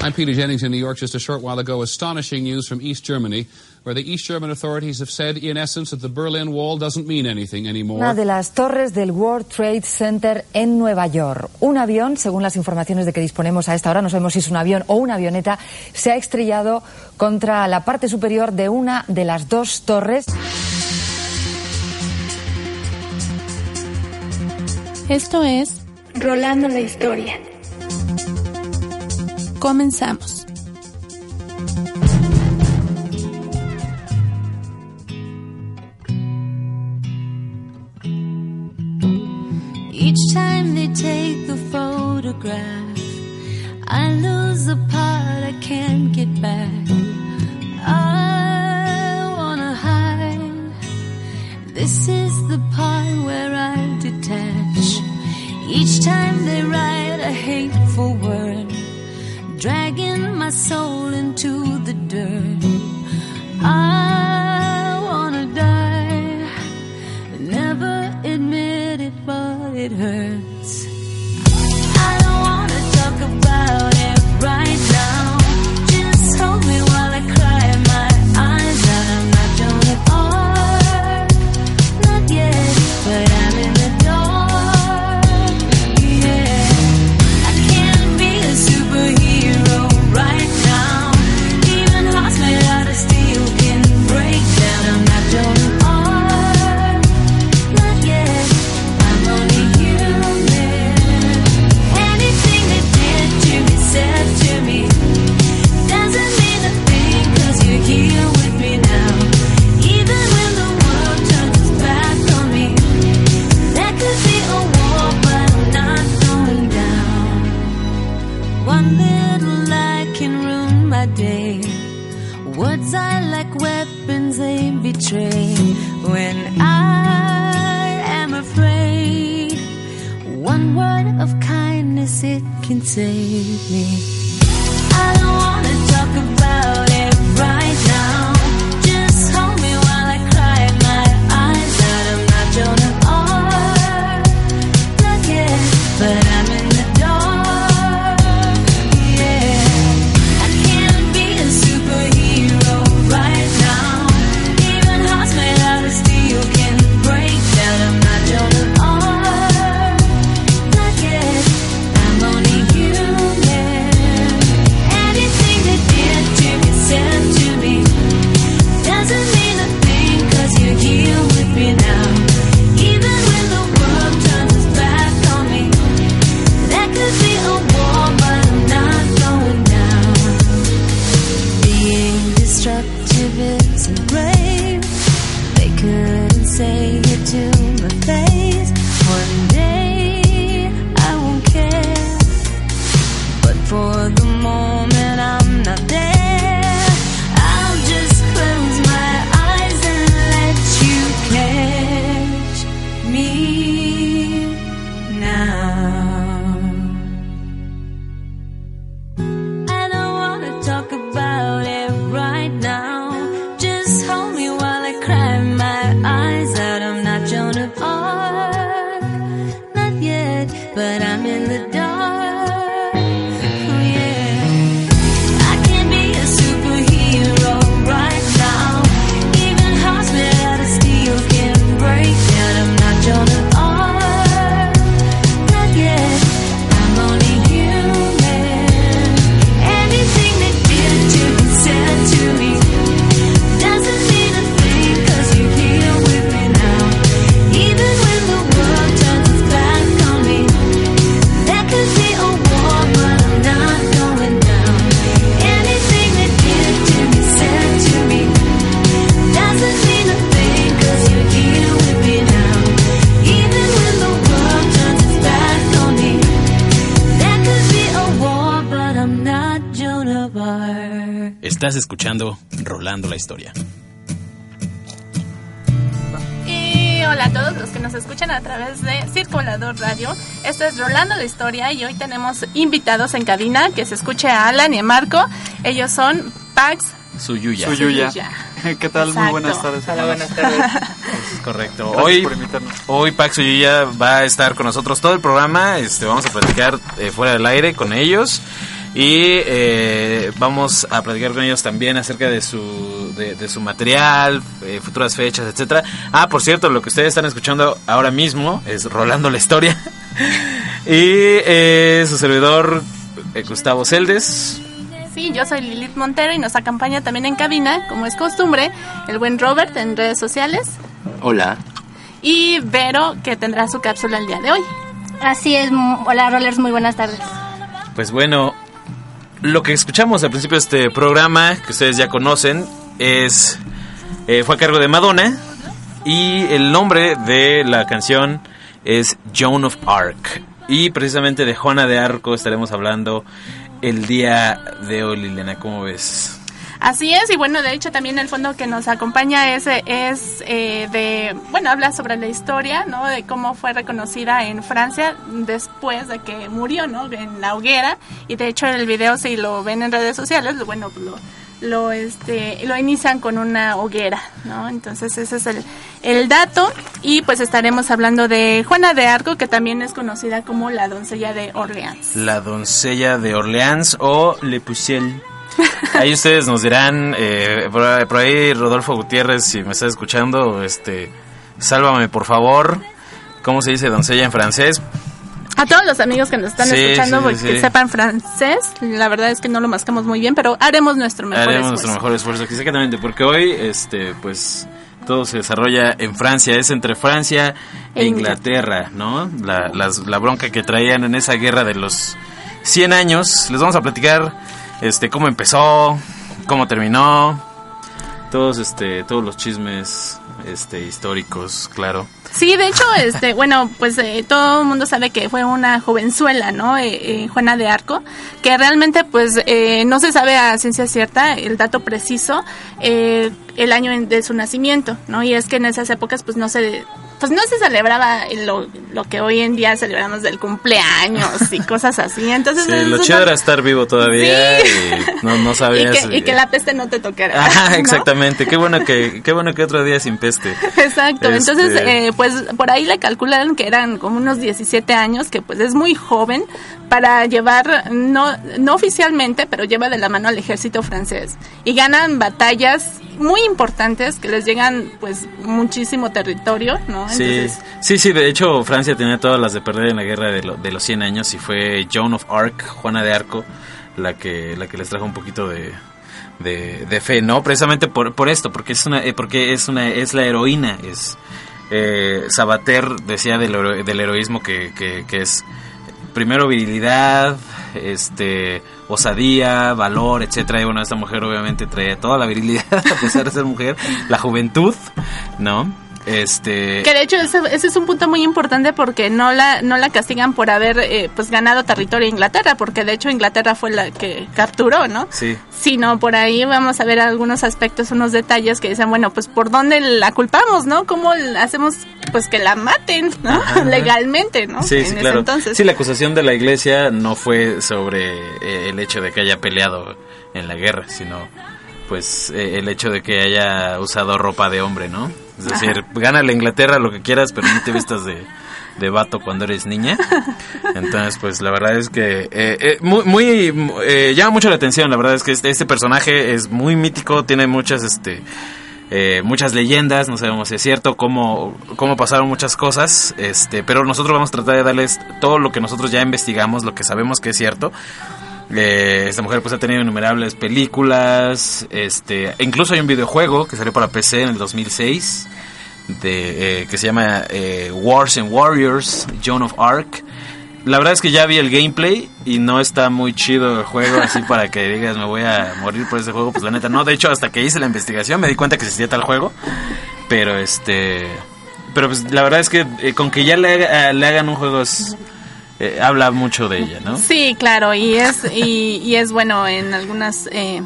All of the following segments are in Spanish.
I'm Peter Jennings in New York just a short while ago. Astonishing news from East Germany, where the East German authorities have said, in essence, that the Berlin Wall doesn't mean anything anymore. Una de las torres del World Trade Center en Nueva York. Un avión, según las informaciones de que disponemos a esta hora, no sabemos si es un avión o una avioneta, se ha estrellado contra la parte superior de una de las dos torres. Esto es Rolando la historia. Comenzamos. Each time they take the photograph, I lose the part I can't get back. I wanna hide. This is the part where I detach. Each time they write a hateful word, dragging my soul into the dirt. I wanna die, never admit it, but it hurts. I don't wanna talk about it right escuchando Rolando la Historia. Y hola a todos los que nos escuchan a través de Circulador Radio. Esto es Rolando la Historia y hoy tenemos invitados en cabina que se escuche a Alan y a Marco. Ellos son Pax Suyuya. Suyuya. ¿Qué tal? Muy buenas tardes. Hola, buenas tardes. Es correcto. Gracias Hoy, por invitarnos. hoy Pax Suyuya va a estar con nosotros todo el programa. Este, vamos a platicar eh, fuera del aire con ellos. Y eh, vamos a platicar con ellos también acerca de su, de, de su material, eh, futuras fechas, etcétera. Ah, por cierto, lo que ustedes están escuchando ahora mismo es Rolando la Historia. y eh, su servidor, eh, Gustavo Celdes. Sí, yo soy Lilith Montero y nos acompaña también en cabina, como es costumbre, el buen Robert en redes sociales Hola. y Vero que tendrá su cápsula el día de hoy. Así es, hola Rollers, muy buenas tardes. Pues bueno, lo que escuchamos al principio de este programa, que ustedes ya conocen, es eh, fue a cargo de Madonna y el nombre de la canción es Joan of Arc. Y precisamente de Juana de Arco estaremos hablando el día de hoy, Liliana, ¿cómo ves? Así es, y bueno, de hecho también el fondo que nos acompaña es, es eh, de, bueno, habla sobre la historia, ¿no? De cómo fue reconocida en Francia después de que murió, ¿no? En la hoguera, y de hecho el video si lo ven en redes sociales, bueno, lo, lo, este, lo inician con una hoguera, ¿no? Entonces ese es el, el dato, y pues estaremos hablando de Juana de Arco, que también es conocida como la doncella de Orleans. La doncella de Orleans o Le Pucelle. Ahí ustedes nos dirán, eh, por, por ahí Rodolfo Gutiérrez, si me estás escuchando, este, sálvame por favor. ¿Cómo se dice doncella en francés? A todos los amigos que nos están Sí, escuchando, sí, porque sí. sepan francés, la verdad es que no lo mascamos muy bien, pero haremos nuestro mejor Haremos esfuerzo. nuestro mejor esfuerzo, exactamente, porque hoy, este, pues, todo se desarrolla en Francia, es entre Francia e E Inglaterra, ¿no? La, las- la bronca que traían en esa guerra de los 100 años. Les vamos a platicar, este, cómo empezó, cómo terminó, todos, este, todos los chismes, este, históricos, claro. Sí, de hecho, este, bueno, pues eh, todo el mundo sabe que fue una jovenzuela, ¿no? Eh, eh, Juana de Arco, que realmente, pues, eh, no se sabe a ciencia cierta el dato preciso, eh, el año de su nacimiento, ¿no? Y es que en esas épocas, pues, no se, pues, no se celebraba lo, lo que hoy en día celebramos del cumpleaños y cosas así. Entonces, Sí, lo chido era estar vivo todavía Sí. y no, no y sabías. que, y que la peste no te tocara. ¿no? exactamente. Qué bueno que, qué bueno que otro día sin peste. Exacto, Este- entonces eh, pues por ahí le calcularon que eran como unos 17 años, que pues es muy joven para llevar, no, no oficialmente, pero lleva de la mano al ejército francés y ganan batallas muy importantes que les llegan pues muchísimo territorio, ¿no? Sí, Entonces, sí, sí, de hecho Francia tenía todas las de perder en la guerra de, lo- de los 100 años y fue Joan of Arc, Juana de Arco, la que, la que les trajo un poquito de, de, de fe, ¿no? Precisamente por, por esto, porque es una, eh, porque es una, es la heroína, es eh, Sabater decía del, del heroísmo que, que, que es primero virilidad, este, osadía, valor, etcétera. Y bueno, esta mujer obviamente trae toda la virilidad a pesar de ser mujer, la juventud, ¿no? Este, Que de hecho ese, ese es un punto muy importante porque no la no la castigan por haber eh, pues ganado territorio a Inglaterra, porque de hecho Inglaterra fue la que capturó, ¿no? sí. sino por ahí vamos a ver algunos aspectos, unos detalles que dicen, bueno, pues por dónde la culpamos, ¿no? ¿Cómo hacemos pues que la maten, ¿no? Legalmente, ¿no? Sí, en sí, ese claro. entonces. Sí, la acusación de la iglesia no fue sobre eh, el hecho de que haya peleado en la guerra, sino pues eh, el hecho de que haya usado ropa de hombre, ¿no? Es decir, gana la Inglaterra lo que quieras, pero no te vistas de, de vato cuando eres niña. Entonces, pues la verdad es que eh, eh, muy, muy eh, llama mucho la atención. La verdad es que este, este personaje es muy mítico, tiene muchas, este, eh, muchas leyendas, no sabemos si es cierto, cómo, cómo pasaron muchas cosas, este, pero nosotros vamos a tratar de darles todo lo que nosotros ya investigamos, lo que sabemos que es cierto. Eh, esta mujer pues ha tenido innumerables películas, este, incluso hay un videojuego que salió para PC en el 2006 de, eh, que se llama eh, Wars and Warriors, Joan of Arc. La verdad es que ya vi el gameplay y no está muy chido el juego, así para que digas me voy a morir por ese juego, pues la neta no. De hecho, hasta que hice la investigación me di cuenta que existía tal juego, pero este, pero pues la verdad es que con que ya le, le hagan un juego eh, habla mucho de ella, ¿no? Sí, claro, y es y, y es bueno en algunas eh,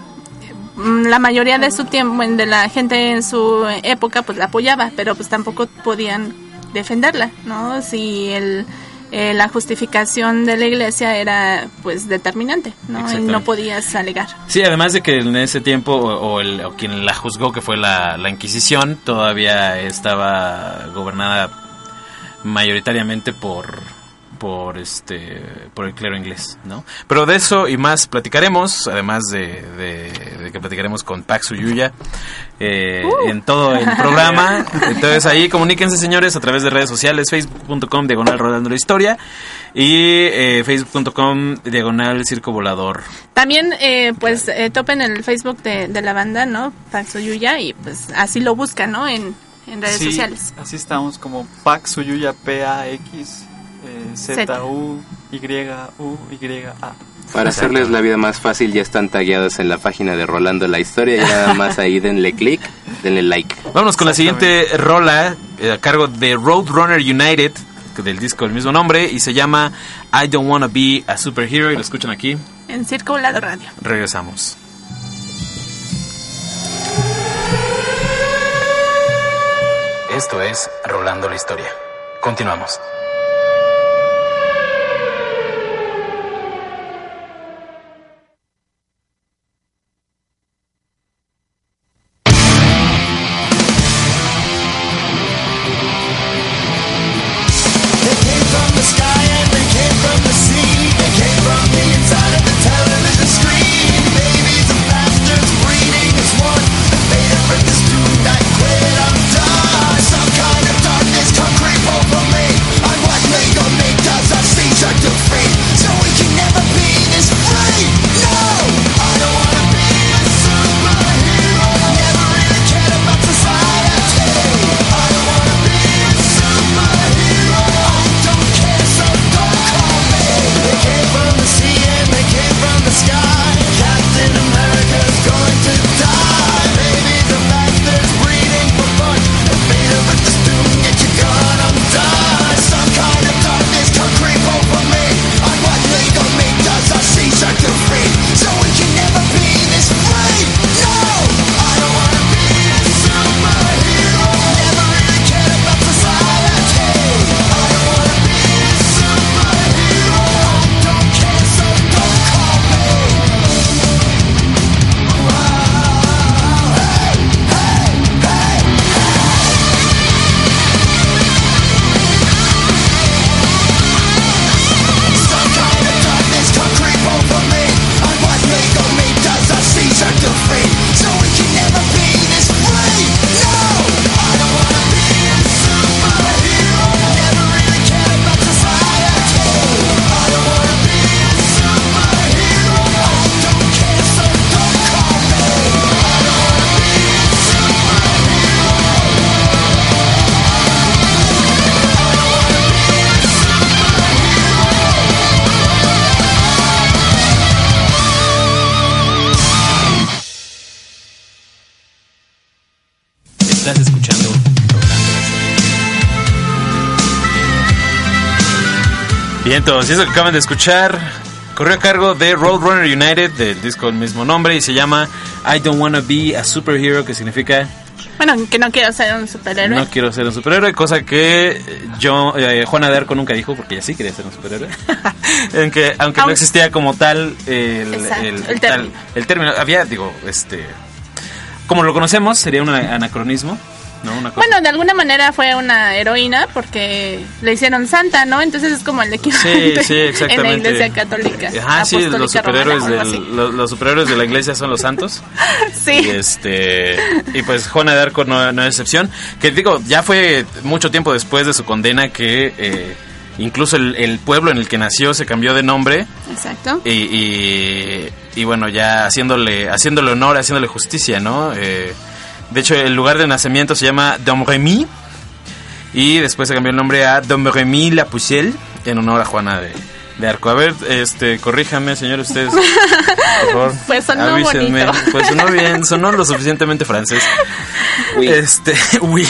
la mayoría de su tiempo, de la gente en su época, pues la apoyaba, pero pues tampoco podían defenderla, ¿no? Si el, eh, la justificación de la iglesia era pues determinante, ¿no? Y no podías alegar. Sí, además de que en ese tiempo, o, o el, o quien la juzgó, que fue la, la Inquisición, todavía estaba gobernada mayoritariamente por por este por el clero inglés, ¿no? Pero de eso y más platicaremos, además de, de- de que platicaremos con Pax Uyuya eh, en todo el programa. Entonces ahí comuníquense, señores, a través de redes sociales, facebook.com diagonal rodando la historia y eh, facebook.com diagonal circo volador. También, eh, pues, eh, topen el Facebook de, de la banda, ¿no? Paxo Yuya, y pues así lo buscan, ¿no? En, en redes Sí, sociales. Así estamos, como Pax Uyuya P-A-X eh, Z-U-Y-U-Y-A. Para hacerles la vida más fácil, ya están tagueados en la página de Rolando la Historia. Y nada más ahí denle clic, denle like. Vámonos con la siguiente rola eh, a cargo de Roadrunner United, del disco del mismo nombre, y se llama I Don't Wanna Be a Superhero, y lo escuchan aquí. En Circo Volado Radio. Regresamos. Esto es Rolando la Historia. Continuamos. Bien, y eso que acaban de escuchar corrió a cargo de Roadrunner United, del disco del mismo nombre, y se llama I Don't Wanna Be a Superhero, que significa Bueno, que no quiero ser un superhéroe. No quiero ser un superhéroe, cosa que yo, eh, Juana de Arco nunca dijo porque ella sí quería ser un superhéroe. en que, aunque no existía como tal el, Exacto, el, el tal- término. el término, había, digo, este, como lo conocemos, sería un anacronismo, ¿no? Una cosa- Bueno, de alguna manera fue una heroína porque le hicieron santa, ¿no? Entonces es como el Sí, equivalente sí, exactamente. en la iglesia católica. Ajá, sí, los superhéroes, romana, o algo del- los, los superhéroes de la iglesia son los santos. así. Y Sí. este y pues Juana de Arco no, no es excepción. Que digo, ya fue mucho tiempo después de su condena que eh, incluso el, el pueblo en el que nació se cambió de nombre Exacto. y, y, y bueno, ya haciéndole, haciéndole honor, haciéndole justicia, ¿no? Eh, de hecho, el lugar de nacimiento se llama Domremy y después se cambió el nombre a Domremy La Pucelle en honor a Juana de, de Arco. A ver, este, corríjame, señor, ustedes, por favor. Pues sonó avísenme. bonito. Pues sonó bien, sonó lo suficientemente francés. Este, uy.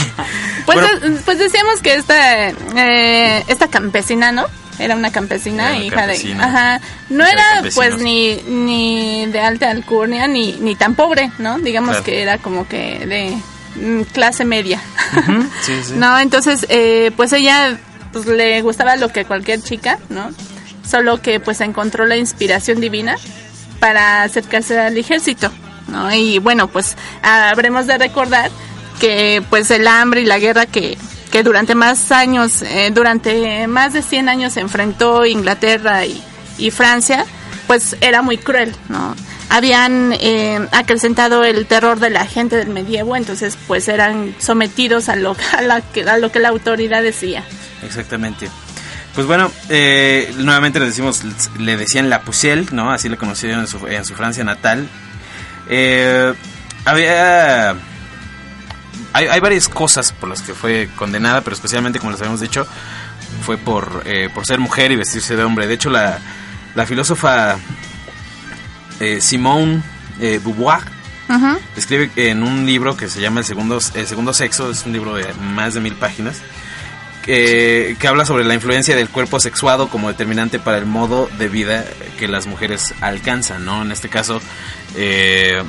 Pues, Bueno, de- pues decíamos que esta, eh, esta campesina, ¿no? Era una campesina, Era una hija campesina. de... Ajá, no era campesinos. pues ni, ni de alta alcurnia ni, ni tan pobre, ¿no? Digamos Claro. que era como que de mm, clase media. Sí, sí. No, entonces, eh, pues ella pues, le gustaba lo que cualquier chica, ¿no? Solo que pues encontró la inspiración divina para acercarse al ejército, ¿no? Y bueno, pues habremos de recordar que pues el hambre y la guerra que, que durante más años, eh, durante más de 100 años se enfrentó Inglaterra y, Francia, pues era muy cruel, ¿no? Habían eh, acrecentado el terror de la gente del medievo, entonces pues eran sometidos a lo, a la a lo que la autoridad decía. Exactamente. Pues bueno, eh, nuevamente le decimos, le decían la Pucelle, ¿no? Así le conocieron en su, en su Francia natal. Eh, había... Hay, hay varias cosas por las que fue condenada, pero especialmente, como les habíamos dicho, fue por, eh, por ser mujer y vestirse de hombre. De hecho, la, la filósofa eh, Simone eh, Beauvoir escribe en un libro que se llama El Segundo, El Segundo Sexo, es un libro de más de mil páginas, que, que habla sobre la influencia del cuerpo sexuado como determinante para el modo de vida que las mujeres alcanzan, ¿no? En este caso, eh,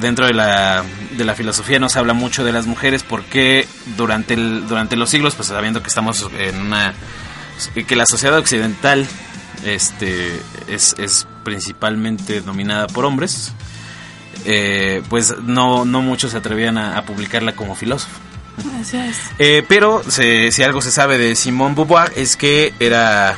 dentro de la, de la filosofía nos habla mucho de las mujeres porque durante, el, durante los siglos, pues sabiendo que estamos en una... que la sociedad occidental este, es, es principalmente dominada por hombres, eh, pues no, no muchos se atrevían a, a publicarla como filósofo. Eh, pero se- si algo se sabe de Simone Beauvoir es que era,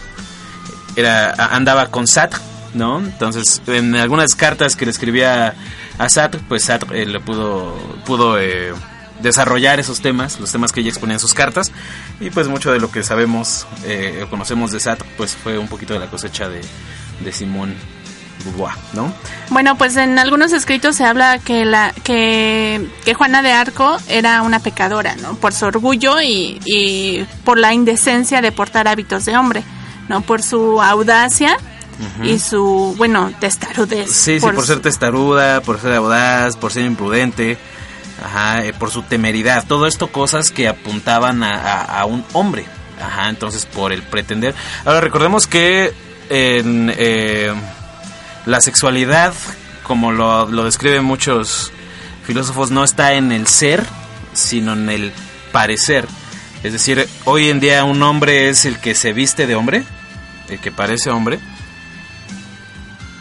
era andaba con Sartre, ¿no? Entonces, en algunas cartas que le escribía a Sartre, pues Sartre eh, le pudo, pudo eh, desarrollar esos temas, los temas que ella exponía en sus cartas, y pues mucho de lo que sabemos eh, o conocemos de Sartre, pues fue un poquito de la cosecha de, de Beauvoir, ¿no? Bueno, pues en algunos escritos se habla que la que, que Juana de Arco era una pecadora, ¿no? Por su orgullo y, y por la indecencia de portar hábitos de hombre, ¿no? Por su audacia Y su, bueno, testarudez. Sí, sí, por ser testaruda, por ser audaz, por ser imprudente, ajá, eh, por su temeridad. Todo esto cosas que apuntaban a, a- a un hombre. Ajá, entonces por el pretender. Ahora recordemos que en eh, la sexualidad, como lo, lo describen muchos filósofos, no está en el ser, sino en el parecer. Es decir, hoy en día un hombre es el que se viste de hombre, el que parece hombre,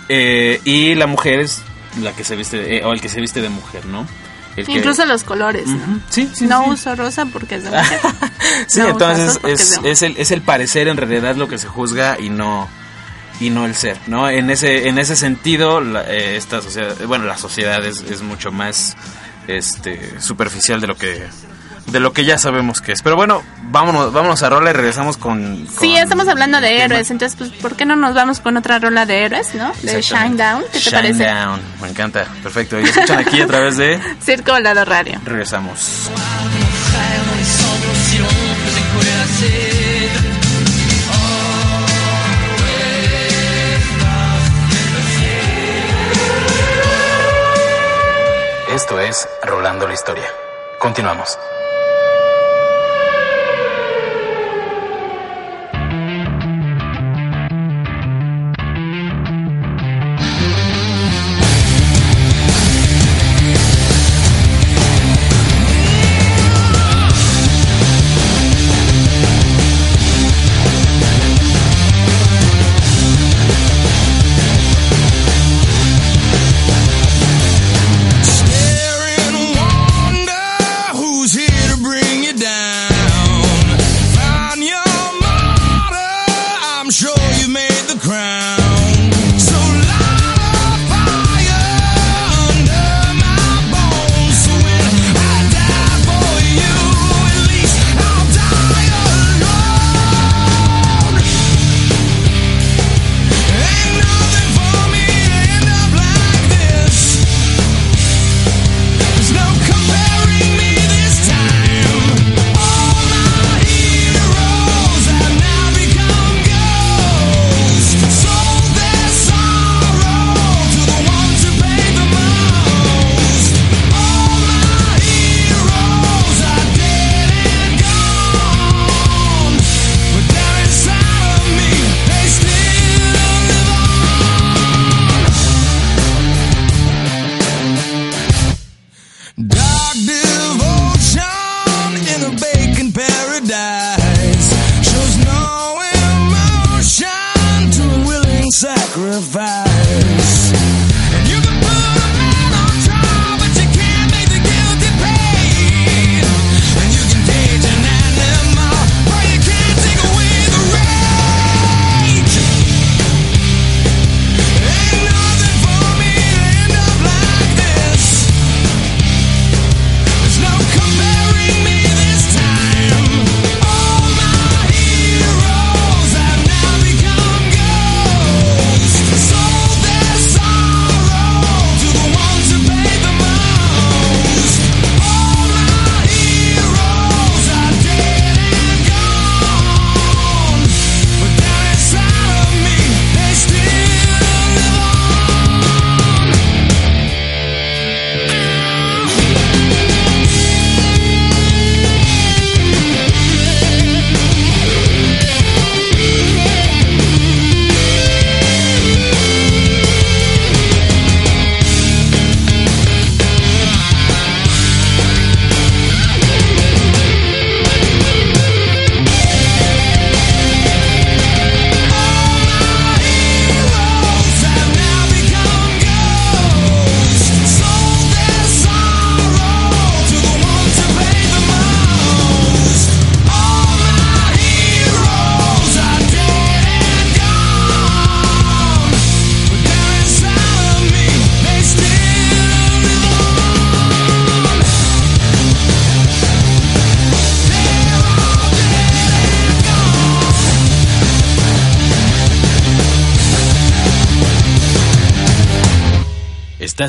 eh, y la mujer es la que se viste, eh, o el que se viste de mujer, ¿no? El que- Incluso los colores, ¿no? Sí, sí, no sí. uso rosa porque es de mujer. Sí, No entonces es, es de es el, es el parecer en realidad lo que se juzga y no y no el ser, ¿no? En ese en ese sentido la- eh, esta sociedad, bueno, la sociedad es, es mucho más este superficial de lo que de lo que ya sabemos que es. Pero bueno, vámonos vámonos a rola y regresamos con, Sí, estamos hablando de héroes, entonces, pues, ¿por qué no nos vamos con otra rola de héroes, no? De. Shine Down, ¿qué te Shine parece? Down, me encanta. Perfecto. Y escuchan aquí a través de Circo Volado Radio. regresamos. Esto es Rolando la Historia. Continuamos.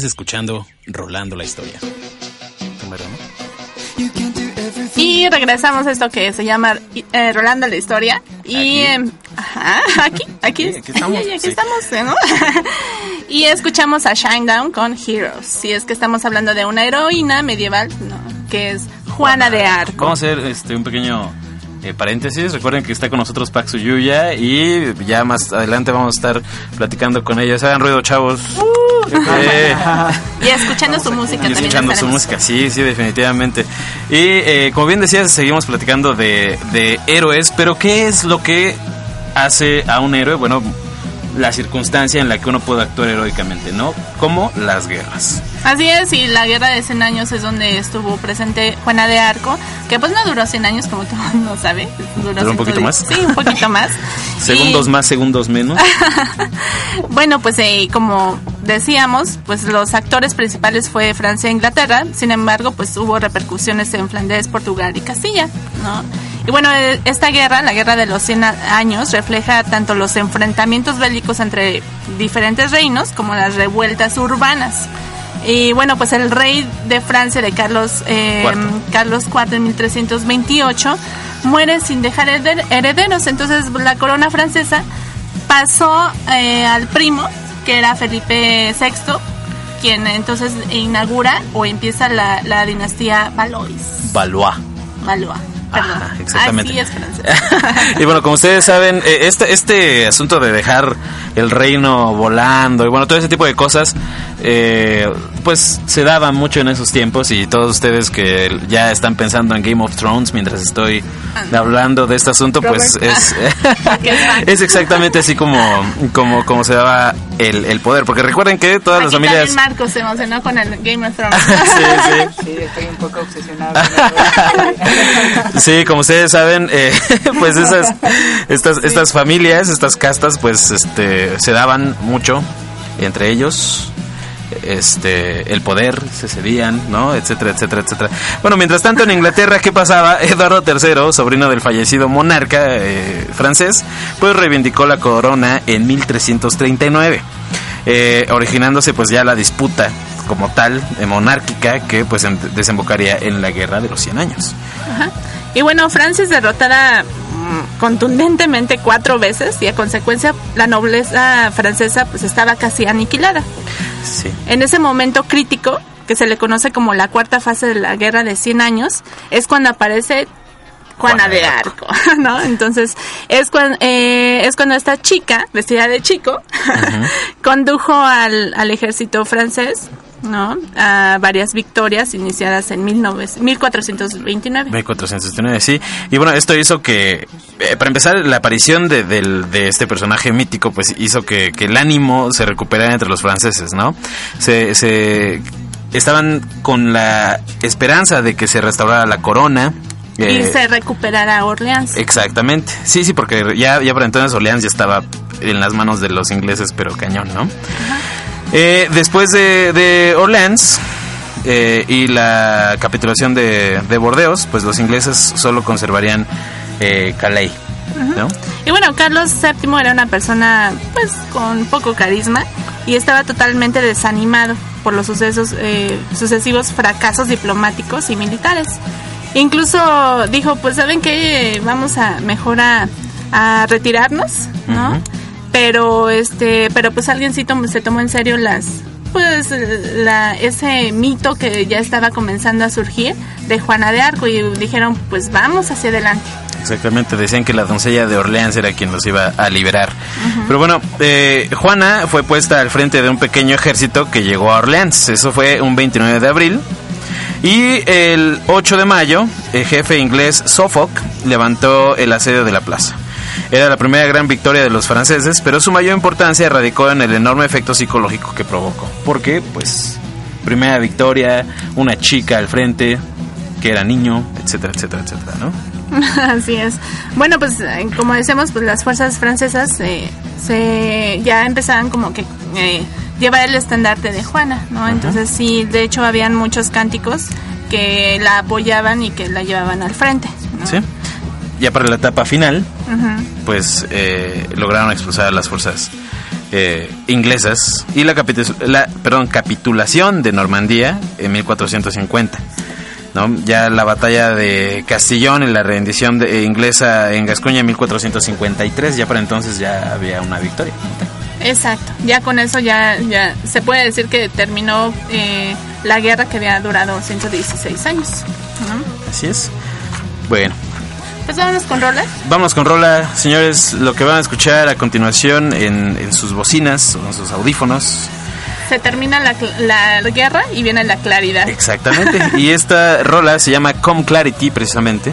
Estás escuchando Rolando la Historia. Y regresamos a esto que se llama eh, Rolando la Historia. Y eh, ajá, aquí, aquí, aquí estamos, aquí sí. estamos, ¿eh, ¿no? y escuchamos a Shinedown con Heroes. Si es que estamos hablando de una heroína medieval, no, que es Juana de Arco. Vamos a hacer este, un pequeño eh, paréntesis. Recuerden que está con nosotros Pax Uyuya y ya más adelante vamos a estar platicando con ella. Hagan ruido, chavos. Eh, Y escuchando su música y escuchando su música, sí, sí, definitivamente. Y eh, como bien decías, seguimos platicando de, de héroes, pero ¿qué es lo que hace a un héroe? Bueno, la circunstancia en la que uno puede actuar heroicamente, ¿no? Como las guerras. Así es, y la guerra de 100 años es donde estuvo presente Juana de Arco, que pues no duró 100 años como todo el mundo sabe. ¿Duró un poquito 110. más? Sí, un poquito más. Segundos Y- más, segundos menos. Bueno, pues eh, como decíamos, pues los actores principales fue Francia e Inglaterra, sin embargo, pues hubo repercusiones en Flandes, Portugal y Castilla, ¿no? Y bueno, eh, esta guerra, la guerra de los 100 a- años, refleja tanto los enfrentamientos bélicos entre diferentes reinos como las revueltas urbanas. Y bueno, pues el rey de Francia, de Carlos, eh. Carlos IV en 1328, muere sin dejar hereder- herederos. Entonces la corona francesa pasó eh, al primo, que era Felipe VI, quien entonces inaugura o empieza la, la dinastía Valois. Valois. Valois. Ajá, exactamente. Así es francés. y bueno, como ustedes saben, eh, este, este asunto de dejar el reino volando y bueno, todo ese tipo de cosas, eh, pues se daba mucho en esos tiempos y todos ustedes que ya están pensando en Game of Thrones mientras estoy hablando de este asunto, pues es, es exactamente así como, como, como se daba el, el poder. Porque recuerden que todas las familias... Marcos se emocionó con el Game of Thrones. sí, sí. Sí, estoy un poco obsesionado. Sí, como ustedes saben, eh, pues esas, estas, estas familias, estas castas, pues, este, se daban mucho entre ellos, este, el poder, se cedían, ¿no? Etcétera, etcétera, etcétera. Bueno, mientras tanto en Inglaterra, ¿qué pasaba? Eduardo III, sobrino del fallecido monarca eh, francés, pues reivindicó la corona en 1339, eh, originándose pues ya la disputa como tal, eh, monárquica, que pues em- desembocaría en la guerra de los 100 años. Y bueno, Francia es contundentemente cuatro veces y a consecuencia la nobleza francesa pues estaba casi aniquilada. Sí. En ese momento crítico, que se le conoce como la cuarta fase de la guerra de 100 años, es cuando aparece Juana de Arco, ¿no? Entonces, es cuando, es cuando esta chica, vestida de chico, condujo al, al ejército francés ¿no? A varias victorias iniciadas en 19 1429. 1479, sí. Y bueno, esto hizo que, eh, para empezar, la aparición de, del- de este personaje mítico, pues hizo que, que el ánimo se recuperara entre los franceses, ¿no? Se, se estaban con la esperanza de que se restaurara la corona. y eh, se recuperará Orleans. Exactamente. Sí, sí, porque ya, ya para entonces Orleans ya estaba en las manos de los ingleses, pero cañón, ¿no? Eh, después de, de Orleans eh, y la capitulación de, de Bordeos, pues los ingleses solo conservarían eh, Calais, ¿no? Y bueno, Carlos VII era una persona pues con poco carisma y estaba totalmente desanimado por los sucesos eh, sucesivos fracasos diplomáticos y militares. Incluso dijo, pues saben que vamos a mejor a, a retirarnos, ¿no? Ujú. Pero este, pero pues alguien sí tom- se tomó en serio las pues la, ese mito que ya estaba comenzando a surgir de Juana de Arco y dijeron, pues vamos hacia adelante. Exactamente, decían que la doncella de Orleans era quien los iba a liberar. Pero bueno, eh, Juana fue puesta al frente de un pequeño ejército que llegó a Orleans. Eso fue un 29 de abril. Y el 8 de mayo, el jefe inglés Suffolk levantó el asedio de la plaza. Era la primera gran victoria de los franceses, pero su mayor importancia radicó en el enorme efecto psicológico que provocó. Porque, pues, primera victoria, una chica al frente, que era niño, etcétera, etcétera, etcétera, ¿no? Así es. Bueno, pues eh, como decimos, pues las fuerzas francesas eh, se ya empezaban como que eh, llevar el estandarte de Juana, ¿no? Entonces sí, de hecho habían muchos cánticos que la apoyaban y que la llevaban al frente. ¿no? ¿Sí? Ya para la etapa final, pues eh, lograron expulsar a las fuerzas eh, inglesas y la, la perdón, capitulación de Normandía en 1450. ¿no? Ya la batalla de Castillón y la rendición de- eh, inglesa en Gascuña en 1453, ya para entonces ya había una victoria. Exacto. Ya con eso ya ya se puede decir que terminó eh, la guerra que había durado 116 años. ¿no? Así es. Bueno, Pues vámonos con Roland. Vamos con Rola, señores. Lo que van a escuchar a continuación en, en sus bocinas o en sus audífonos. Se termina la, la guerra y viene la claridad. Exactamente. y esta rola se llama Come Clarity, precisamente.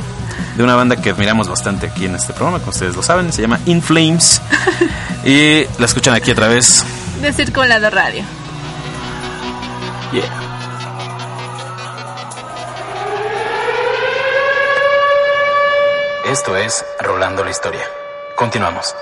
De una banda que admiramos bastante aquí en este programa, como ustedes lo saben. Se llama In Flames. y la escuchan aquí a través. De Circulado Radio. Yeah. Esto es Rolando la Historia. Continuamos.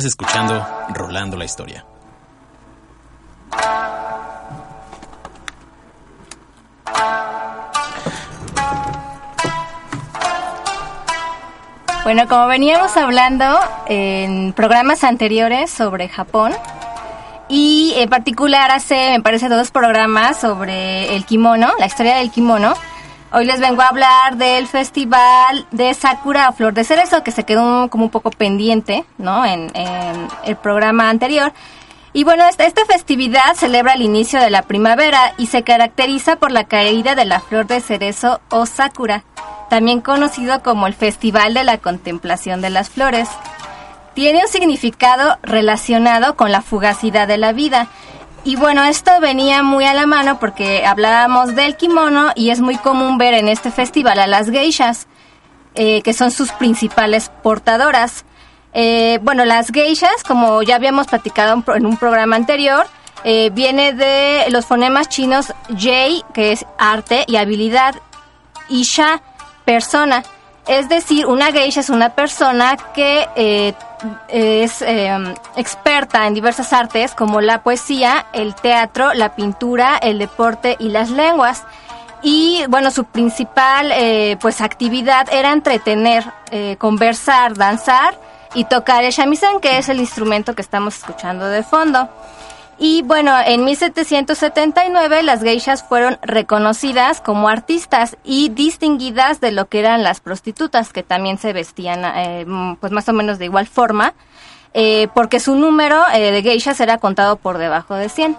Estás escuchando Rolando la Historia. Bueno, como veníamos hablando en programas anteriores sobre Japón, y en particular hace, me parece, dos programas sobre el kimono, la historia del kimono. Hoy les vengo a hablar del festival de Sakura o Flor de Cerezo, que se quedó como un poco pendiente, ¿no? En, el programa anterior. Y bueno, esta, esta festividad celebra el inicio de la primavera y se caracteriza por la caída de la flor de cerezo o sakura, también conocido como el Festival de la Contemplación de las Flores. Tiene un significado relacionado con la fugacidad de la vida. Y bueno, esto venía muy a la mano porque hablábamos del kimono y es muy común ver en este festival a las geishas, eh, que son sus principales portadoras. Eh, bueno, las geishas, como ya habíamos platicado en un programa anterior, eh, viene de los fonemas chinos Jei, que es arte y habilidad, y Sha, persona. Es decir, una geisha es una persona que eh, es eh, experta en diversas artes como la poesía, el teatro, la pintura, el deporte y las lenguas. Y bueno, su principal eh, pues actividad era entretener, eh, conversar, danzar y tocar el shamisen, que es el instrumento que estamos escuchando de fondo. Y bueno, en 1779 las geishas fueron reconocidas como artistas y distinguidas de lo que eran las prostitutas, que también se vestían eh, mm, pues más o menos de igual forma, eh, porque su número eh, de geishas era contado por debajo de 100.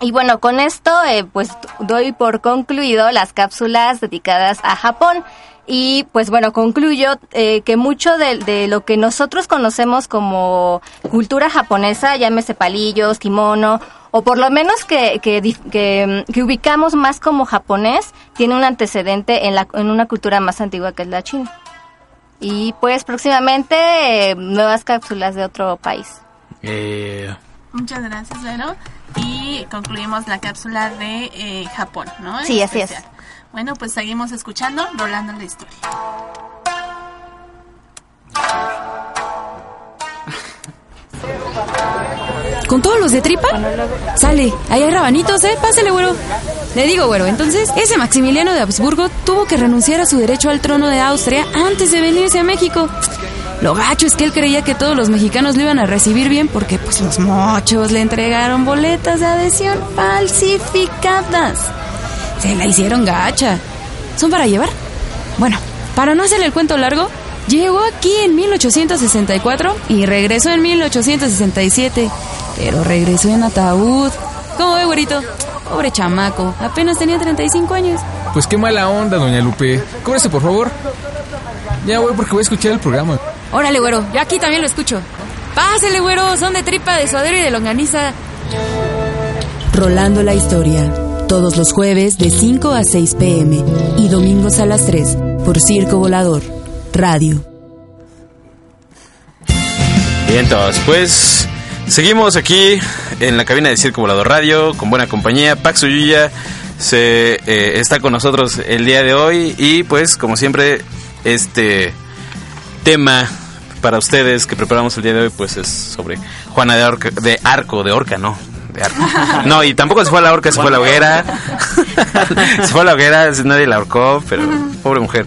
Y bueno, con esto eh, pues doy por concluido las cápsulas dedicadas a Japón. Y pues bueno, concluyo eh, que mucho de, de lo que nosotros conocemos como cultura japonesa, llámese palillos, kimono, o por lo menos que, que, que, mm, que ubicamos más como japonés, tiene un antecedente en, la, en una cultura más antigua que es la china. Y pues próximamente eh, nuevas cápsulas de otro país. Eh, Muchas gracias, Vero. Y concluimos la cápsula de eh, Japón, ¿no? Sí, así es. Bueno, pues seguimos escuchando, rolando la historia. ¿Con todos los de tripa? Sale, ahí hay rabanitos, ¿eh? Pásale, güero. Le digo, güero, entonces, ese Maximiliano de Habsburgo tuvo que renunciar a su derecho al trono de Austria antes de venirse a México. Lo gacho es que él creía que todos los mexicanos lo iban a recibir bien porque, pues, los mochos le entregaron boletas de adhesión falsificadas. Se la hicieron gacha. ¿Son para llevar? Bueno, para no hacerle el cuento largo, llegó aquí en 1864 y regresó en 1867. Pero regresó en ataúd. ¿Cómo ve, güerito? Pobre chamaco, apenas tenía 35 años. Pues qué mala onda, doña Lupe. Cóbrese, por favor. Ya voy porque voy a escuchar el programa. Órale, güero, yo aquí también lo escucho. Pásele, güero, son de tripa, de suadero y de longaniza. Rolando la historia. Todos los jueves de 5 a 6 pm y domingos a las 3 por Circo Volador. Radio. Bien, todos, pues seguimos aquí en la cabina de Circo Volador Radio con buena compañía. Pax Uyuya se eh, está con nosotros el día de hoy y pues como siempre este tema para ustedes que preparamos el día de hoy pues es sobre Juana de, Arco, de Orca, no. No, y tampoco se fue a la horca, se fue a la hoguera. se fue a la hoguera, nadie la ahorcó, pero pobre mujer.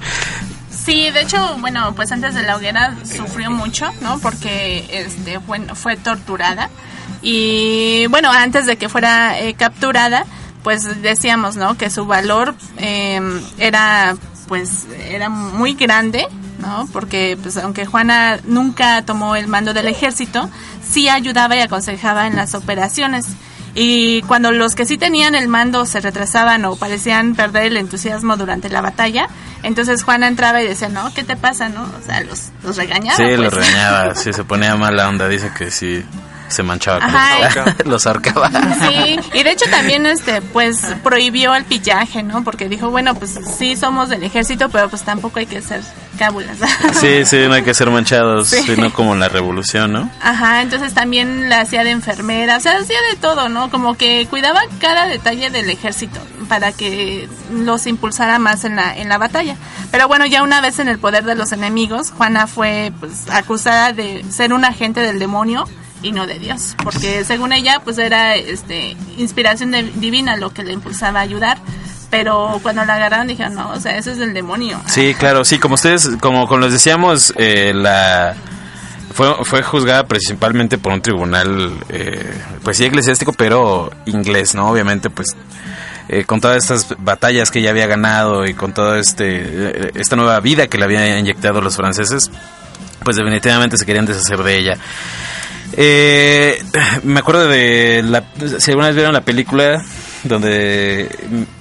Sí, de hecho, bueno, pues antes de la hoguera sufrió mucho, ¿no? Porque este, bueno, fue torturada. Y bueno, antes de que fuera eh, capturada, pues decíamos, ¿no? Que su valor eh, era, pues, era muy grande, ¿no? Porque, pues, aunque Juana nunca tomó el mando del ejército, sí ayudaba y aconsejaba en las operaciones. Y cuando los que sí tenían el mando se retrasaban o parecían perder el entusiasmo durante la batalla, entonces Juana entraba y decía, no, ¿qué te pasa, no? O sea, los, los regañaba. Sí, pues. lo regañaba, sí, se ponía mala onda, dice que sí, se manchaba con Ajá. los, los ahorcaba. Sí, y de hecho también este pues prohibió el pillaje, ¿no? Porque dijo, bueno, pues sí somos del ejército, pero pues tampoco hay que ser cábulas. Sí, sí, no hay que ser manchados, Sí. sino como en la revolución, ¿no? Ajá, entonces también la hacía de enfermera, o sea, hacía de todo, ¿no? Como que cuidaba cada detalle del ejército. para que los impulsara más en la, en la batalla. Pero bueno, ya una vez en el poder de los enemigos, Juana fue pues, acusada de ser un agente del demonio y no de Dios, porque según ella pues era este inspiración de- divina lo que le impulsaba a ayudar, pero cuando la agarraron dijeron, no, o sea, eso es del demonio. Sí, claro, sí, como ustedes, como, como les decíamos, eh, la fue, fue juzgada principalmente por un tribunal, eh, pues sí, eclesiástico, pero inglés, ¿no? Obviamente, pues eh, con todas estas batallas que ella había ganado y con toda este, eh, esta nueva vida que le habían inyectado los franceses, pues definitivamente se querían deshacer de ella. Eh, me acuerdo de la, si alguna vez vieron la película donde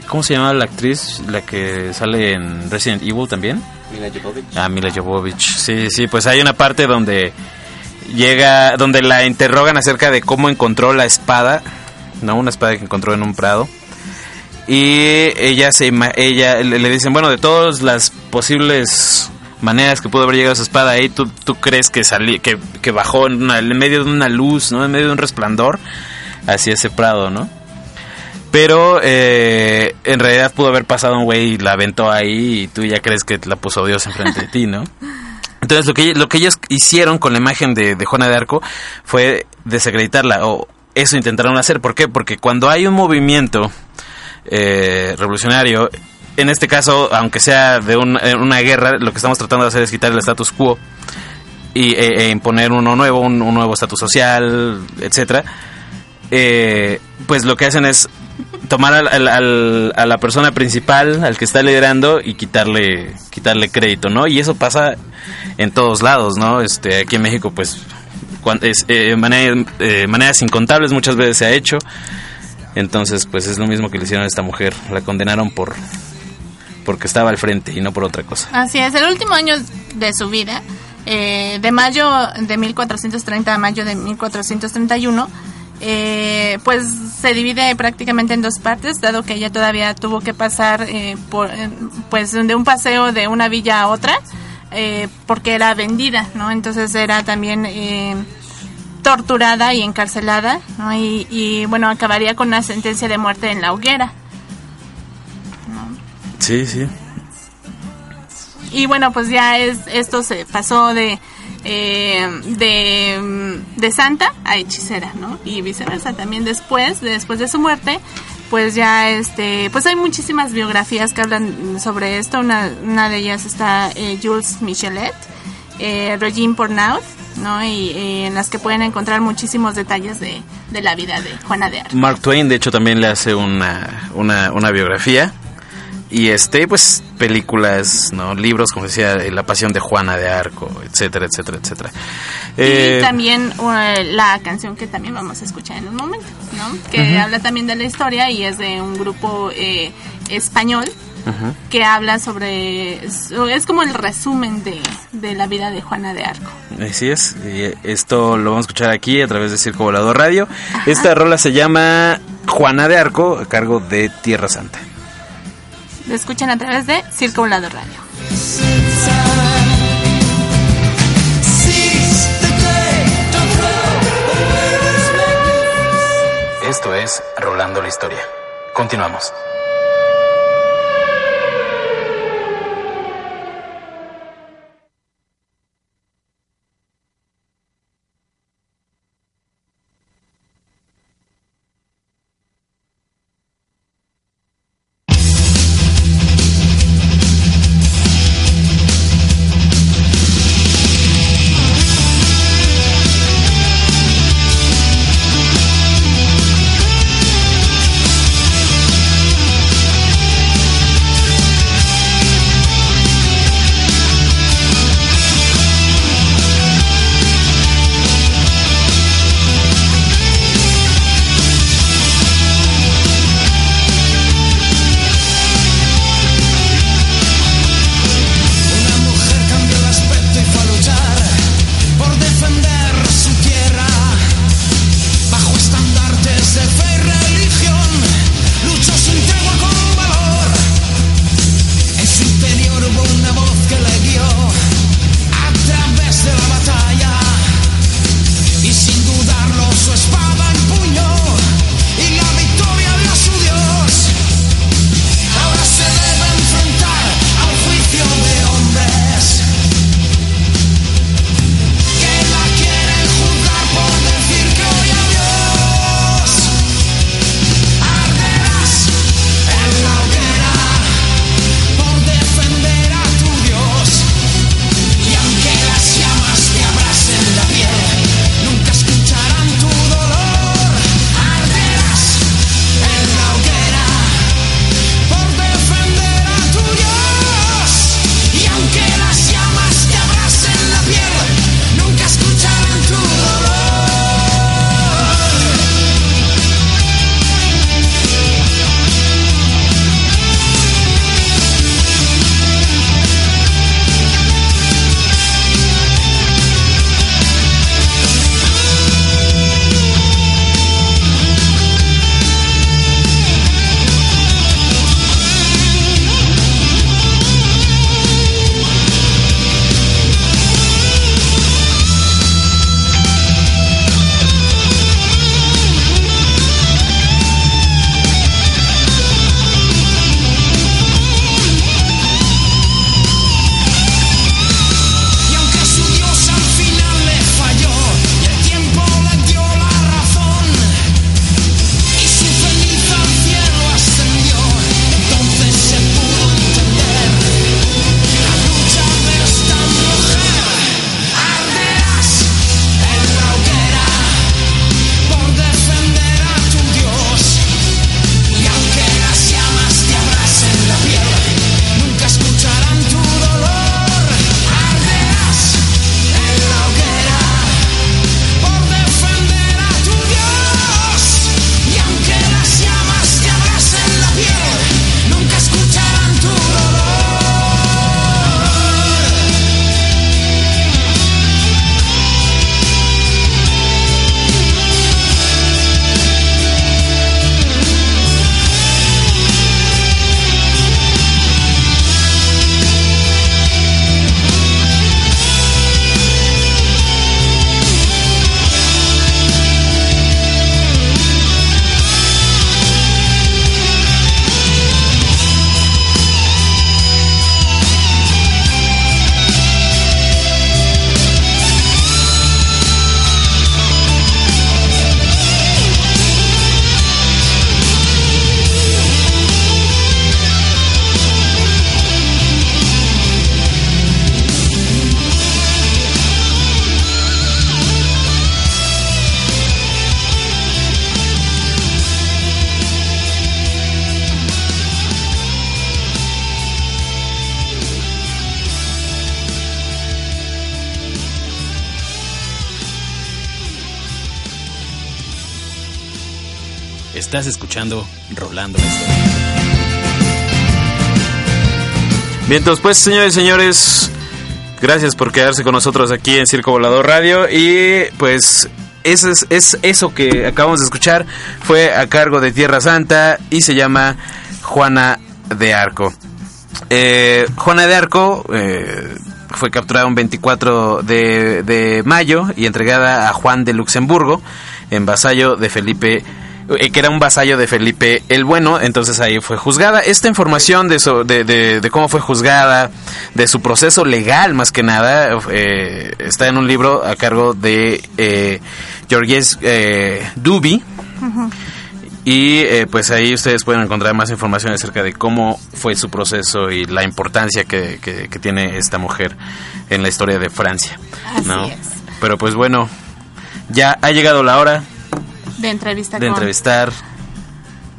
¿cómo se llamaba la actriz la que sale en Resident Evil también? Mila Jovovich. Ah, Mila Jovovich. Sí, sí, pues hay una parte donde llega donde la interrogan acerca de cómo encontró la espada, no, una espada que encontró en un prado. Y ella se ella le dicen, bueno, de todas las posibles maneras que pudo haber llegado esa espada ahí, ¿tú, tú crees que salí, que, que bajó en, una- en medio de una luz, ¿no? En medio de un resplandor hacia ese prado, ¿no? Pero eh, en realidad pudo haber pasado un güey y la aventó ahí y tú ya crees que la puso Dios enfrente de ti, ¿no? Entonces lo que, lo que ellos hicieron con la imagen de, de Juana de Arco fue desacreditarla, o eso intentaron hacer. ¿Por qué? Porque cuando hay un movimiento eh, revolucionario, en este caso, aunque sea de un- eh, una guerra, lo que estamos tratando de hacer es quitar el status quo y, e, e imponer uno nuevo, un, un nuevo estatus social, etcétera. Eh, pues lo que hacen es tomar al- al- al- a la persona principal, al que está liderando y quitarle quitarle crédito, ¿no? Y eso pasa en todos lados, ¿no? Este, aquí en México, pues, cuan- es, eh, manera- eh, maneras incontables muchas veces se ha hecho. Entonces, pues es lo mismo que le hicieron a esta mujer. La condenaron por porque estaba al frente y no por otra cosa. Así es, el último año de su vida, eh, de mayo de 1430 a mayo de 1431, eh, pues se divide prácticamente en dos partes, dado que ella todavía tuvo que pasar eh, por, eh, pues de un paseo de una villa a otra, eh, porque era vendida, ¿no? Entonces era también eh, torturada y encarcelada, ¿no? Y, y, bueno, acabaría con una sentencia de muerte en la hoguera. Sí, sí. Y bueno, pues ya es esto se pasó de eh, de, de santa a hechicera, ¿no? Y viceversa también después, después de su muerte, pues ya este, pues hay muchísimas biografías que hablan sobre esto. Una, una de ellas está eh, Jules Michelet, eh, Regine Pornaud, ¿no? Y eh, en las que pueden encontrar muchísimos detalles de, de la vida de Juana de Arco. Mark Twain, de hecho, también le hace una, una, una biografía. Y este, pues, películas, ¿no? Libros, como decía, eh, La Pasión de Juana de Arco, etcétera, etcétera, etcétera. Eh, y también uh, la canción que también vamos a escuchar en un momento, ¿no? Que habla también de la historia y es de un grupo eh, español que habla sobre... Es, como el resumen de, de la vida de Juana de Arco. Así es, y esto lo vamos a escuchar aquí a través de Circo Volador Radio. Esta rola se llama Juana de Arco, a cargo de Tierra Santa. Lo escuchan a través de Circo Volador Radio. Esto es Rolando la Historia. Continuamos. Estás escuchando Rolando. Bien, entonces, pues, señores y señores, gracias por quedarse con nosotros aquí en Circo Volador Radio. Y pues, ese es, es eso que acabamos de escuchar. Fue a cargo de Tierra Santa y se llama Juana de Arco. Eh, Juana de Arco eh, fue capturada un 24 de, mayo y entregada a Juan de Luxemburgo, en vasallo de Felipe que era un vasallo de Felipe el Bueno, entonces ahí fue juzgada. Esta información de, so- de, de- de cómo fue juzgada, de su proceso legal más que nada, eh, está en un libro a cargo de eh, Georges eh, Duby. Y eh, pues ahí ustedes pueden encontrar más información acerca de cómo fue su proceso y la importancia que, que- que tiene esta mujer en la historia de Francia. Así ¿no? es. Pero pues bueno, ya ha llegado la hora De entrevista de con entrevistar.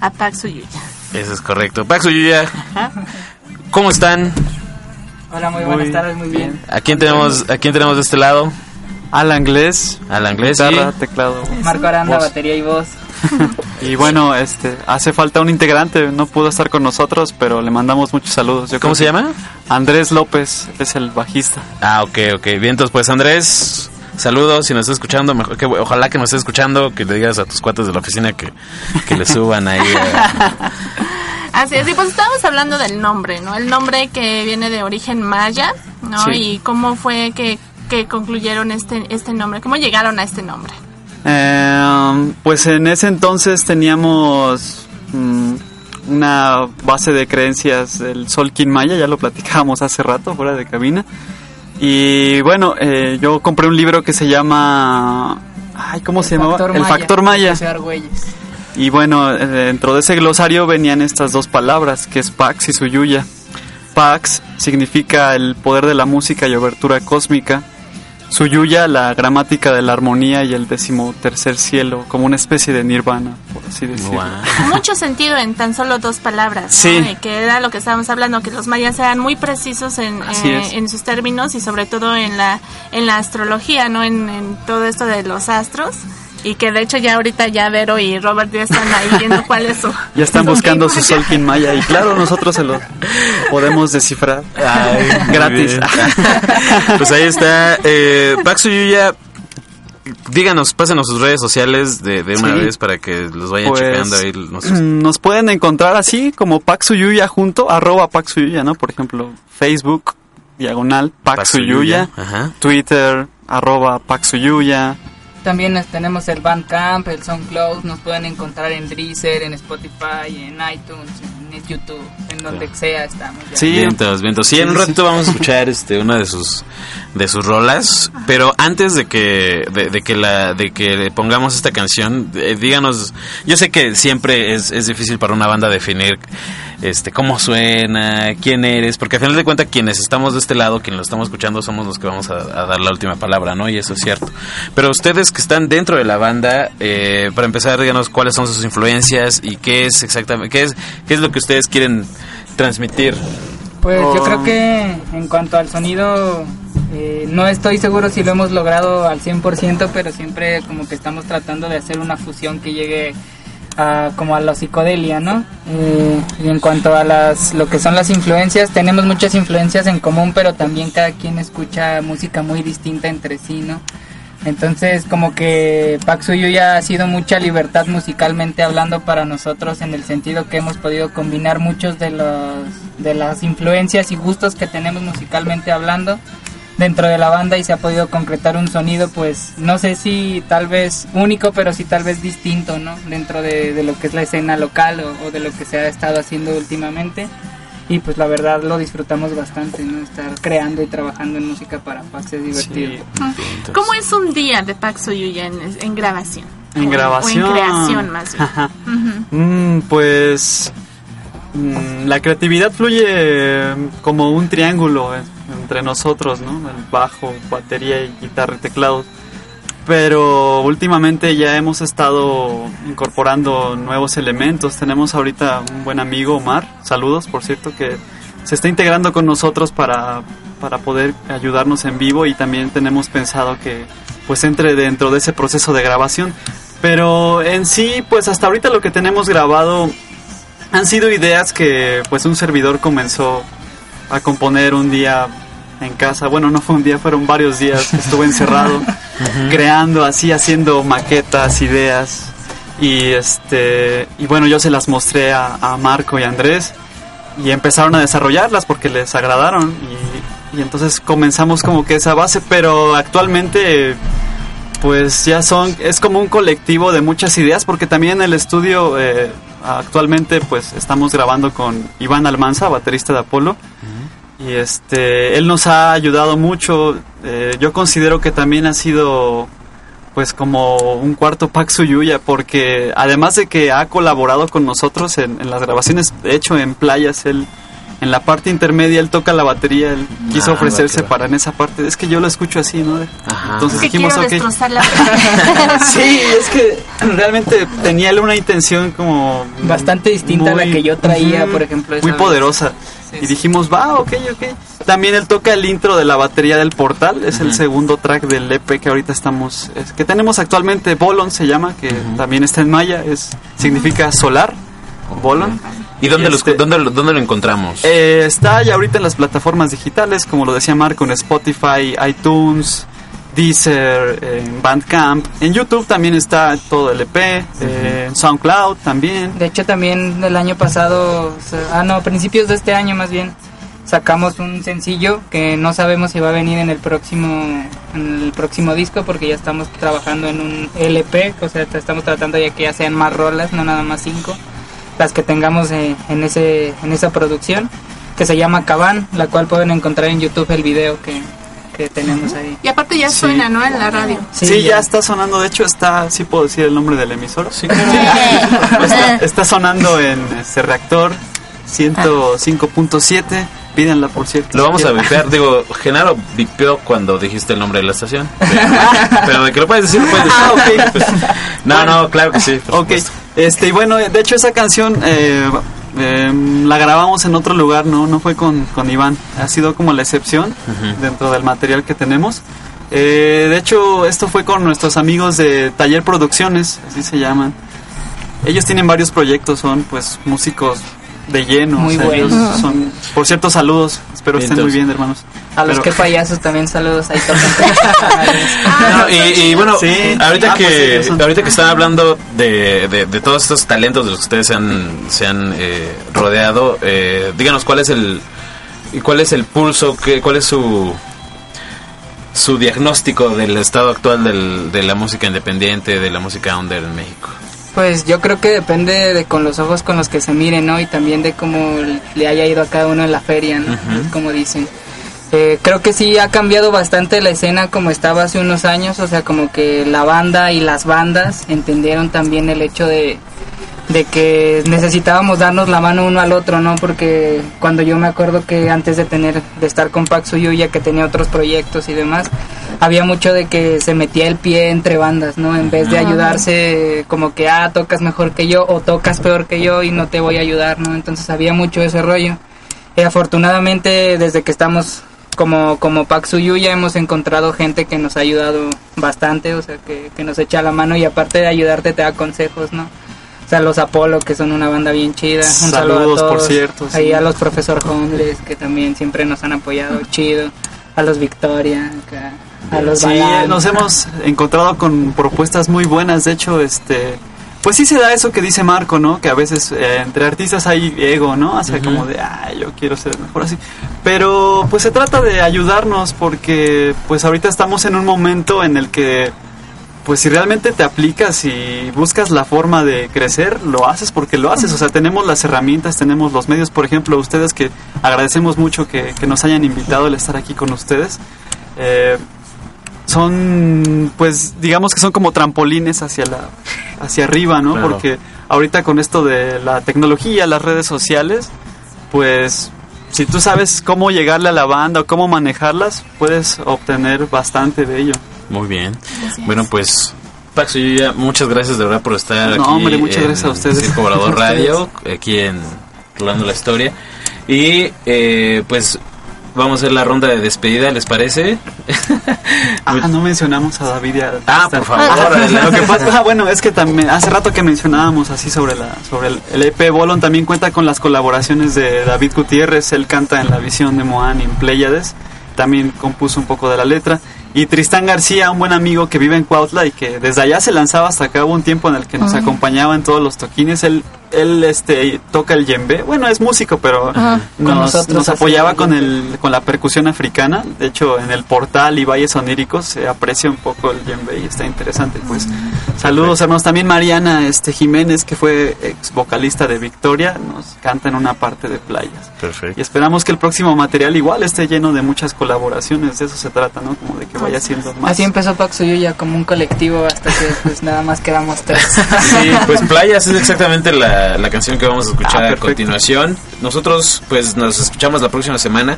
a Pax Uyuya. Eso es correcto. Paxo Yuya, ¿cómo están? Hola, muy buenas tardes, muy bien. ¿A quién tenemos, a quién tenemos de este lado? Al inglés. Al inglés, Guitarra, sí. teclado. Marco Aranda, voz. batería y voz. Y bueno, este, hace falta un integrante, no pudo estar con nosotros, pero le mandamos muchos saludos. Yo ¿Cómo se llama? Andrés López, es el bajista. Ah, ok, ok. Bien, entonces pues Andrés, saludos. Si nos estás escuchando, mejor que, ojalá que nos estés escuchando, que le digas a tus cuates de la oficina que, que le suban ahí. a- Así es, y pues estábamos hablando del nombre, ¿no? El nombre que viene de origen maya, ¿no? Sí. Y cómo fue que, que concluyeron este, este nombre, cómo llegaron a este nombre. Eh, pues en ese entonces teníamos mm, una base de creencias del Solkin Maya, ya lo platicábamos hace rato fuera de cabina. Y bueno, eh, yo compré un libro que se llama... Ay, ¿cómo se llamaba? El Factor Maya. Y bueno, eh, dentro de ese glosario venían estas dos palabras, que es Pax y Suyuya. Pax significa el poder de la música y obertura cósmica. Suyuya, la gramática de la armonía y el decimotercer cielo, como una especie de nirvana, por así decirlo. Mucho sentido en tan solo dos palabras. Sí. Y que era lo que estábamos hablando, que los mayas eran muy precisos en, eh, en sus términos y sobre todo en la, en la astrología, ¿no? En, en todo esto de los astros. Y que de hecho ya ahorita ya Vero y Robert ya están ahí viendo cuál es su... Ya están su buscando su Maya. Solkin Maya y claro, nosotros se lo podemos descifrar Ay, gratis. pues ahí está. Eh, Paxo Yuya, díganos, pásenos sus redes sociales de, de una Sí. vez para que los vayan Pues, checando ahí. nuestros- Nos pueden encontrar así como Paxuyuya junto, arroba Paxuyuya, ¿no? Por ejemplo, Facebook, diagonal Paxuyuya, Ajá. Twitter, arroba Paxuyuya. También nos- tenemos el Bandcamp, el SoundCloud, nos pueden encontrar en Deezer, en Spotify, en iTunes, en YouTube, en donde sea estamos. ya. Vientos, vientos. Sí, en un ratito vamos a escuchar este una de sus de sus rolas, pero antes de que de, de que la de que le pongamos esta canción, eh, díganos, yo sé que siempre es, es difícil para una banda definir este cómo suena, quién eres, porque al final de cuentas quienes estamos de este lado, quienes lo estamos escuchando somos los que vamos a, a dar la última palabra, ¿no? Y eso es cierto. Pero ustedes que están dentro de la banda, eh, para empezar, díganos cuáles son sus influencias y qué es exactamente qué es qué es lo que ustedes quieren transmitir. Pues yo Oh. creo que en cuanto al sonido, eh, no estoy seguro si lo hemos logrado al 100%, pero siempre como que estamos tratando de hacer una fusión que llegue a, como a la psicodelia, ¿no? Eh, y en cuanto a las, lo que son las influencias, tenemos muchas influencias en común, pero también cada quien escucha música muy distinta entre sí, ¿no? Entonces, como que Paxuyo ya ha sido mucha libertad musicalmente hablando para nosotros en el sentido que hemos podido combinar muchos de los de las influencias y gustos que tenemos musicalmente hablando dentro de la banda y se ha podido concretar un sonido pues no sé si tal vez único pero sí tal vez distinto no dentro de, de lo que es la escena local o, o de lo que se ha estado haciendo últimamente. Y pues la verdad lo disfrutamos bastante no estar creando y trabajando en música para Pax es divertido. ¿Cómo es un día de Pax Uyuya en, en grabación? En O- grabación. O en creación más bien. Mm, pues mm, la creatividad fluye como un triángulo eh, entre nosotros, ¿no? El bajo, batería y guitarra y teclados. Pero últimamente ya hemos estado incorporando nuevos elementos. Tenemos ahorita un buen amigo, Omar, saludos por cierto, que se está integrando con nosotros para, para poder ayudarnos en vivo y también tenemos pensado que pues entre dentro de ese proceso de grabación. Pero en sí, pues hasta ahorita lo que tenemos grabado han sido ideas que pues un servidor comenzó a componer un día en casa. Bueno, no fue un día, fueron varios días que estuve encerrado creando así, haciendo maquetas, ideas. Y este y bueno, yo se las mostré a, a Marco y a Andrés y empezaron a desarrollarlas porque les agradaron y, y entonces comenzamos como que esa base, pero actualmente pues ya son, es como un colectivo de muchas ideas porque también en el estudio eh, actualmente pues estamos grabando con Iván Almanza, baterista de Apolo. Y este, él nos ha ayudado mucho. eh, yo considero que también ha sido pues como un cuarto Pax Uyuya porque además de que ha colaborado con nosotros en, en las grabaciones, de hecho en playas, él en la parte intermedia él toca la batería, él quiso Ah, ofrecerse que va. para en esa parte. Es que yo lo escucho así, ¿no? Entonces Es que dijimos, quiero ok. destrozar la sí, es que realmente tenía él una intención como Bastante distinta a la que yo traía, por ejemplo, Muy vez. poderosa. Y dijimos, va, ok, ok. También él toca el intro de la batería del portal, es el segundo track del EP que ahorita estamos, es- que tenemos actualmente, Bolon se llama, que también está en maya, es significa solar, Bolon. ¿Y dónde, este- lo, dónde, lo- dónde lo encontramos? Eh, está ya ahorita en las plataformas digitales, como lo decía Marco, en Spotify, iTunes, Deezer, en Bandcamp. En YouTube también está todo el EP, eh, en SoundCloud también. De hecho, también el año pasado, ah, no, a principios de este año más bien, sacamos un sencillo que no sabemos si va a venir en el próximo en el próximo disco porque ya estamos trabajando en un LP, o sea, estamos tratando ya que ya sean más rolas, no nada más cinco, las que tengamos eh, en ese en esa producción que se llama Cabán, la cual pueden encontrar en YouTube el video que, que tenemos ahí. Y aparte ya Sí. suena, ¿no? En la radio. Sí, ya. está sonando. De hecho, está, sí puedo decir el nombre del emisor. Sí, está, está sonando en este reactor 105.7. Pídanla, por cierto. Lo vamos a vipear. Digo, Genaro vipeó cuando dijiste el nombre de la estación. Pero, pero de que lo puedes decir, lo puedes decir. Ah, ok. Pues, no, no, claro que sí. por Ok, supuesto. este, y bueno, de hecho esa canción eh, eh, la grabamos en otro lugar, no, no fue con, con Iván, ha sido como la excepción dentro del material que tenemos. Eh, de hecho, esto fue con nuestros amigos de Taller Producciones, así se llaman. Ellos tienen varios proyectos, son pues músicos de lleno. Muy ellos buenos. son, por cierto, saludos, espero estén muy bien, hermanos. A los Pero- que payasos también saludos ahí tocan. No, y, y bueno, Sí. ahorita Ah, pues que son- ahorita que están hablando de, de, de todos estos talentos de los que ustedes se han, se han eh, rodeado, eh, díganos cuál es el y cuál es el pulso, qué, cuál es su su diagnóstico del estado actual del- de la música independiente, de la música under en México. Pues yo creo que depende de con los ojos con los que se miren, ¿no? Y también de cómo le haya ido a cada uno en la feria, ¿no? Como dicen. Eh, creo que sí ha cambiado bastante la escena como estaba hace unos años, o sea, como que la banda y las bandas entendieron también el hecho de, de que necesitábamos darnos la mano uno al otro, ¿no? Porque cuando yo me acuerdo que antes de tener, de estar con Pax ya que tenía otros proyectos y demás, había mucho de que se metía el pie entre bandas, ¿no? En vez de ayudarse como que, ah, tocas mejor que yo o tocas peor que yo y no te voy a ayudar, ¿no? Entonces había mucho ese rollo. Y afortunadamente desde que estamos como, como Pax ya hemos encontrado gente que nos ha ayudado bastante, o sea, que, que nos echa la mano y aparte de ayudarte te da consejos, ¿no? O sea, los Apolo, que son una banda bien chida. Un saludo a Saludos, por todos. cierto, sí. Ahí a los profesor Homeless, que también siempre nos han apoyado, chido. A los Victoria, acá, a los Sí, Balán. nos hemos encontrado con propuestas muy buenas. De hecho, este, pues sí se da eso que dice Marco, ¿no? Que a veces eh, entre artistas hay ego, ¿no? O sea, como de, ay, yo quiero ser mejor así. Pero pues se trata de ayudarnos porque pues ahorita estamos en un momento en el que pues si realmente te aplicas y buscas la forma de crecer, lo haces porque lo haces. O sea, tenemos las herramientas, tenemos los medios. Por ejemplo, ustedes que agradecemos mucho que, que nos hayan invitado el estar aquí con ustedes. Eh, son, pues, digamos que son como trampolines hacia la, hacia arriba, ¿no? Claro. Porque ahorita con esto de la tecnología, las redes sociales, pues, si tú sabes cómo llegarle a la banda o cómo manejarlas, puedes obtener bastante de ello. Muy bien. Bueno, pues Pax ya muchas gracias de verdad por estar No, aquí. hombre, muchas en gracias a ustedes. Circo Volador Radio, aquí en Rolando la Historia. Y eh, pues vamos a hacer la ronda de despedida, ¿les parece? Ah, no mencionamos a David y a Ah, por favor, Ah. Lo que pasa, ah, bueno, es que también hace rato que mencionábamos así sobre la sobre el, el EP Bolon también cuenta con las colaboraciones de David Gutiérrez, él canta en la visión de Moan y en Pléyades, también compuso un poco de la letra y Tristán García, un buen amigo que vive en Cuautla y que desde allá se lanzaba hasta acá. Hubo un tiempo en el que nos acompañaba en todos los toquines, él él este toca el djembe, bueno, es músico, pero Ajá, nos, apoyaba con el con la percusión africana. De hecho, en el portal y valles oníricos se aprecia un poco el djembe y está interesante. Pues saludos, hermanos. También Mariana este Jiménez, que fue ex vocalista de Victoria, nos canta en una parte de playas. Perfecto. Y esperamos que el próximo material igual esté lleno de muchas colaboraciones. De eso se trata, ¿no? Como de que vaya siendo más. Así empezó Paxuyuya como un colectivo hasta que pues nada más quedamos tres. Sí, pues Playas es exactamente la, la canción que vamos a escuchar Ah, a perfecto. continuación. Nosotros pues nos escuchamos la próxima semana.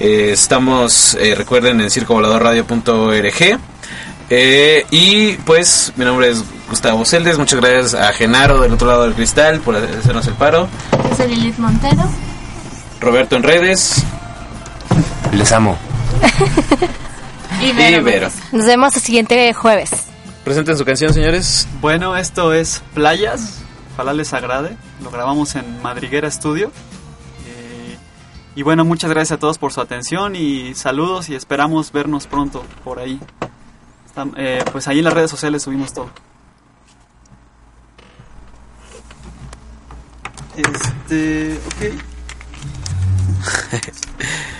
Eh, estamos, eh, recuerden, en circovoladorradio.org. Eh, y pues mi nombre es Gustavo Celdes. Muchas gracias a Genaro del otro lado del cristal por hacernos el paro. Yo soy Lilith Montero. Roberto en redes. Les amo. Y Y Vero. Vero. Nos vemos el siguiente jueves. Presenten su canción, señores. Bueno, esto es Playas, ojalá les agrade. Lo grabamos en Madriguera Studio. Eh, y bueno, muchas gracias a todos por su atención y saludos y esperamos vernos pronto por ahí. Eh, pues ahí en las redes sociales subimos todo. Este, ok.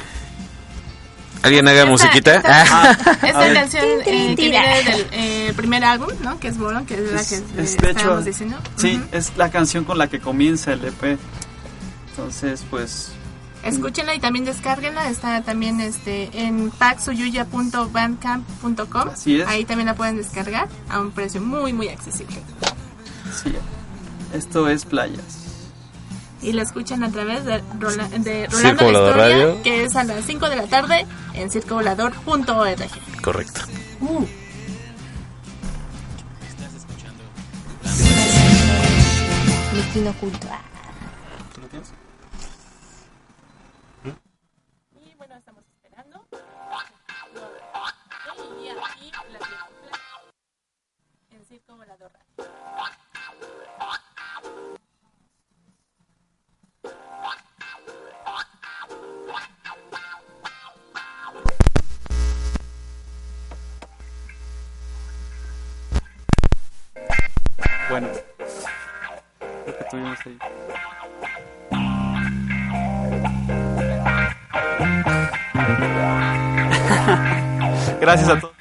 ¿Alguien haga musiquita? esta- Ah. Esta canción eh, que viene del eh, primer álbum, ¿no? Que es Boron, que es la que Es- eh, es, de hecho, diciendo. sí, Ujú. es la canción con la que comienza el EP. Entonces, pues Escúchenla y también descárguenla. Está también este en paxuyuya.bandcamp.com. Así es. Ahí también la pueden descargar a un precio muy, muy accesible. sí, esto es Playas. Y la escuchan a través de, Rola- de Rolando Historia, Radio. que es a las 5 de la tarde en circovolador.org. Correcto. Miquino oculto. Ah. Bueno, lo que tuvimos ahí. Gracias a todos.